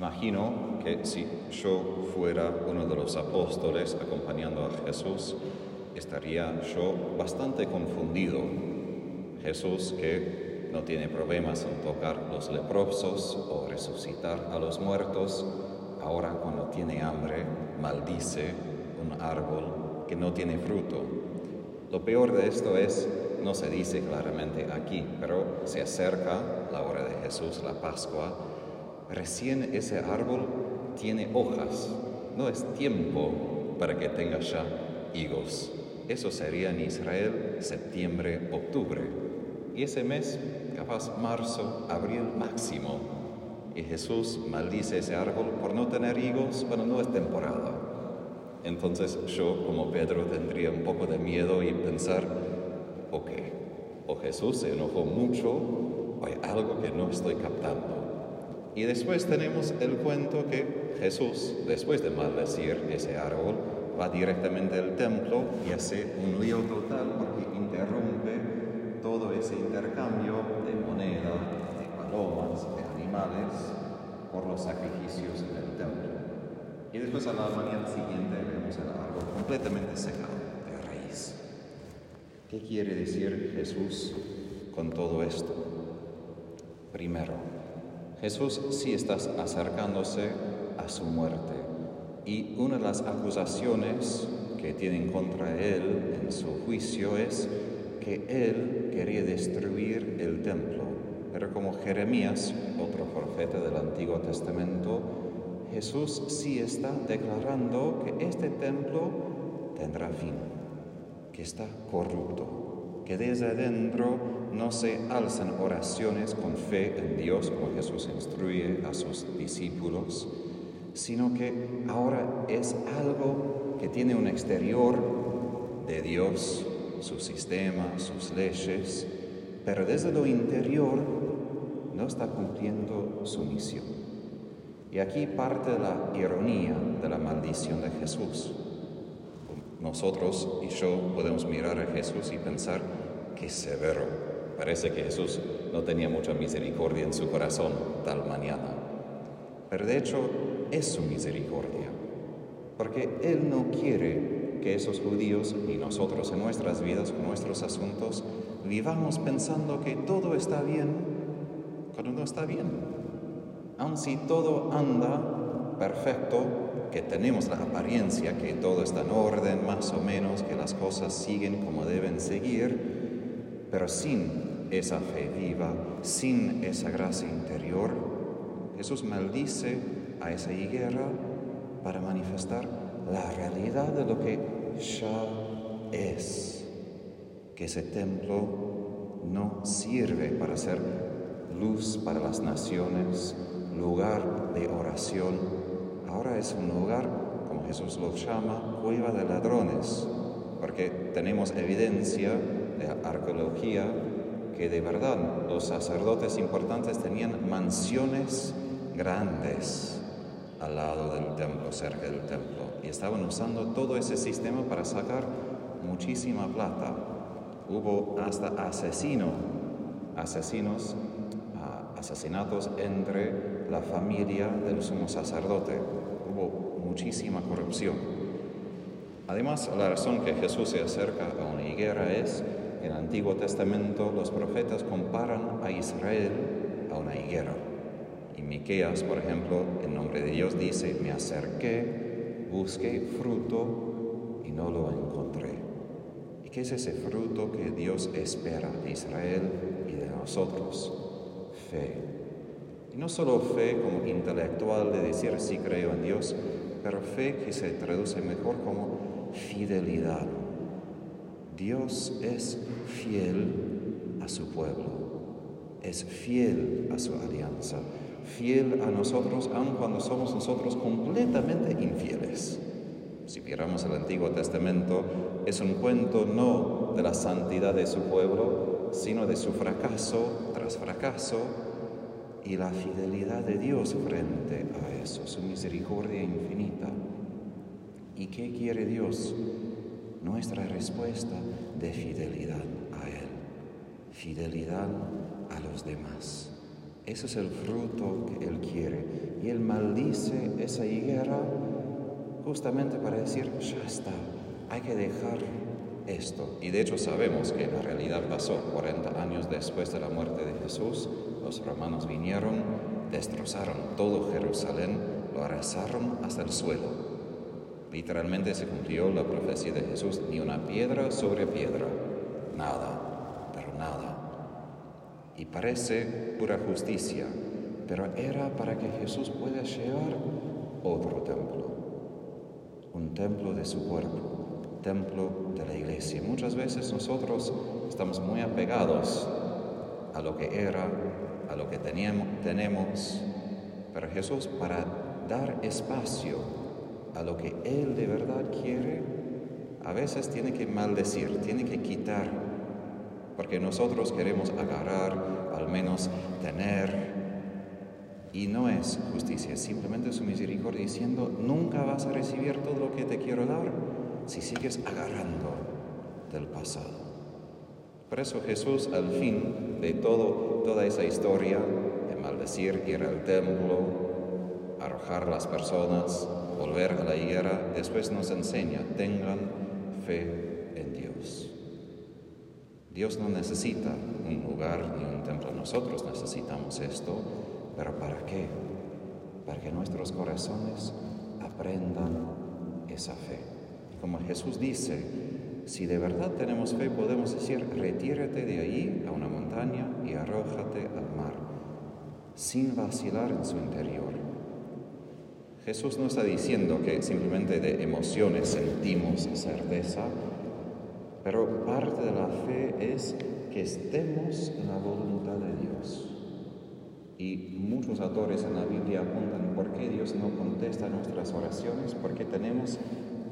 Imagino que si yo fuera uno de los apóstoles acompañando a Jesús, estaría yo bastante confundido. Jesús que no tiene problemas en tocar los leprosos o resucitar a los muertos, ahora cuando tiene hambre maldice un árbol que no tiene fruto. Lo peor de esto es, no se dice claramente aquí, pero se acerca la hora de Jesús, la Pascua, recién ese árbol tiene hojas, no es tiempo para que tenga ya higos. Eso sería en Israel septiembre, octubre. Y ese mes, capaz marzo, abril máximo. Y Jesús maldice ese árbol por no tener higos, bueno, no es temporada. Entonces yo como Pedro tendría un poco de miedo y pensar, ok, o Jesús se enojó mucho o hay algo que no estoy captando. Y después tenemos el cuento que Jesús, después de maldecir ese árbol, va directamente al templo y hace un lío total porque interrumpe todo ese intercambio de moneda, de palomas, de animales por los sacrificios en el templo. Y después a la mañana siguiente vemos el árbol completamente secado de raíz. ¿Qué quiere decir Jesús con todo esto? Primero, Jesús sí está acercándose a su muerte y una de las acusaciones que tienen contra él en su juicio es que él quería destruir el templo. Pero como Jeremías, otro profeta del Antiguo Testamento, Jesús sí está declarando que este templo tendrá fin, que está corrupto, que desde adentro no se alzan oraciones con fe en Dios como Jesús instruye a sus discípulos, sino que ahora es algo que tiene un exterior de Dios, su sistema, sus leyes, pero desde lo interior no está cumpliendo su misión. Y aquí parte la ironía de la maldición de Jesús. Nosotros y yo podemos mirar a Jesús y pensar, qué severo. Parece que Jesús no tenía mucha misericordia en su corazón tal mañana. Pero de hecho es su misericordia, porque Él no quiere que esos judíos y nosotros en nuestras vidas, en nuestros asuntos, vivamos pensando que todo está bien cuando no está bien. Aun si todo anda perfecto, que tenemos la apariencia que todo está en orden, más o menos, que las cosas siguen como deben seguir, pero sin esa fe viva, sin esa gracia interior, Jesús maldice a esa higuera para manifestar la realidad de lo que ya es, que ese templo no sirve para ser luz para las naciones, lugar de oración, ahora es un lugar, como Jesús lo llama, cueva de ladrones, porque tenemos evidencia de arqueología que de verdad los sacerdotes importantes tenían mansiones grandes al lado del templo, cerca del templo, y estaban usando todo ese sistema para sacar muchísima plata. Hubo hasta asesino, asesinos, uh, asesinatos entre la familia del sumo sacerdote. Hubo muchísima corrupción. Además, la razón que Jesús se acerca a una higuera es, el Antiguo Testamento los profetas comparan a Israel a una higuera. Y Miqueas, por ejemplo, en nombre de Dios dice, me acerqué, busqué fruto y no lo encontré. ¿Y qué es ese fruto que Dios espera de Israel y de nosotros? Fe. Y no solo fe como intelectual de decir sí creo en Dios, pero fe que se traduce mejor como fidelidad. Dios es fiel a su pueblo, es fiel a su alianza, fiel a nosotros aun cuando somos nosotros completamente infieles. Si miramos el Antiguo Testamento, es un cuento no de la santidad de su pueblo, sino de su fracaso tras fracaso y la fidelidad de Dios frente a eso, su misericordia infinita. ¿Y qué quiere Dios? Nuestra respuesta de fidelidad a Él, fidelidad a los demás. Ese es el fruto que Él quiere. Y Él maldice esa higuera justamente para decir, ya está, hay que dejar esto. Y de hecho sabemos que la realidad pasó 40 años después de la muerte de Jesús. Los romanos vinieron, destrozaron todo Jerusalén, lo arrasaron hasta el suelo. Literalmente se cumplió la profecía de Jesús, ni una piedra sobre piedra, nada, pero nada. Y parece pura justicia, pero era para que Jesús pueda llevar otro templo, un templo de su cuerpo, templo de la iglesia. Muchas veces nosotros estamos muy apegados a lo que era, a lo que teníamos, tenemos, pero Jesús para dar espacio a lo que Él de verdad quiere, a veces tiene que maldecir, tiene que quitar, porque nosotros queremos agarrar, al menos tener, y no es justicia, es simplemente su misericordia diciendo, nunca vas a recibir todo lo que te quiero dar si sigues agarrando del pasado. Por eso Jesús al fin de todo, toda esa historia de maldecir, ir al templo, arrojar las personas, volver a la higuera, después nos enseña, tengan fe en Dios. Dios no necesita un lugar ni un templo, nosotros necesitamos esto, pero ¿para qué? Para que nuestros corazones aprendan esa fe. Como Jesús dice, si de verdad tenemos fe, podemos decir, retírate de ahí a una montaña y arrójate al mar, sin vacilar en su interior. Jesús no está diciendo que simplemente de emociones sentimos certeza, pero parte de la fe es que estemos en la voluntad de Dios. Y muchos autores en la Biblia apuntan por qué Dios no contesta nuestras oraciones, porque tenemos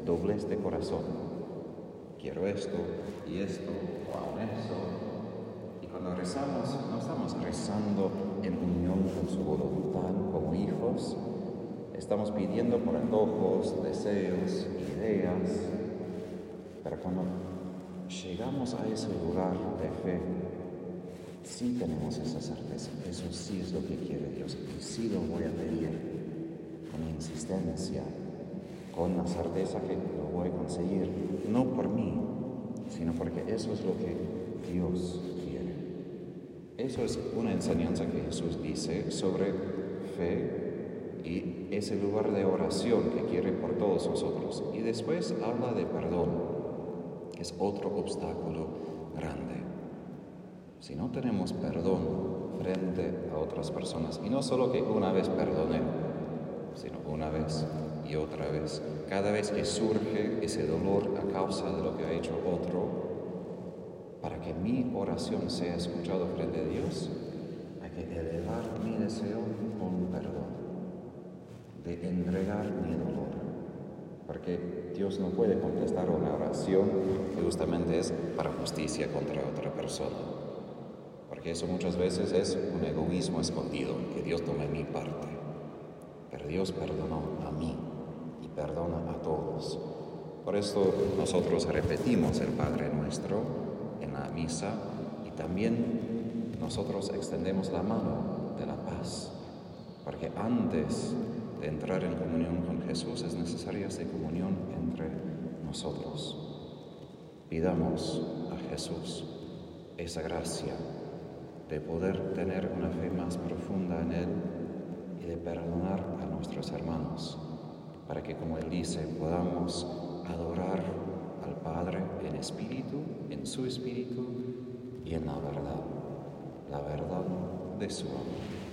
doblez de corazón. Quiero esto y esto, o aún eso. Y cuando rezamos, no estamos rezando en unión con su voluntad Estamos pidiendo por antojos, deseos, ideas, pero cuando llegamos a ese lugar de fe, sí tenemos esa certeza, eso sí es lo que quiere Dios. Y sí lo voy a pedir con insistencia, con la certeza que lo voy a conseguir, no por mí, sino porque eso es lo que Dios quiere. Eso es una enseñanza que Jesús dice sobre fe y ese lugar de oración que quiere por todos nosotros. Y después habla de perdón, que es otro obstáculo grande. Si no tenemos perdón frente a otras personas, y no solo que una vez perdone, sino una vez y otra vez, cada vez que surge ese dolor a causa de lo que ha hecho otro, para que mi oración sea escuchada frente a Dios, hay que elevar mi deseo con perdón de entregar mi dolor. Porque Dios no puede contestar una oración que justamente es para justicia contra otra persona. Porque eso muchas veces es un egoísmo escondido, que Dios tome mi parte. Pero Dios perdonó a mí y perdona a todos. Por eso nosotros repetimos el Padre nuestro en la misa y también nosotros extendemos la mano de la paz. Porque antes de entrar en comunión con Jesús es necesaria esa comunión entre nosotros. Pidamos a Jesús esa gracia de poder tener una fe más profunda en Él y de perdonar a nuestros hermanos, para que, como Él dice, podamos adorar al Padre en espíritu, en su espíritu y en la verdad, la verdad de su amor.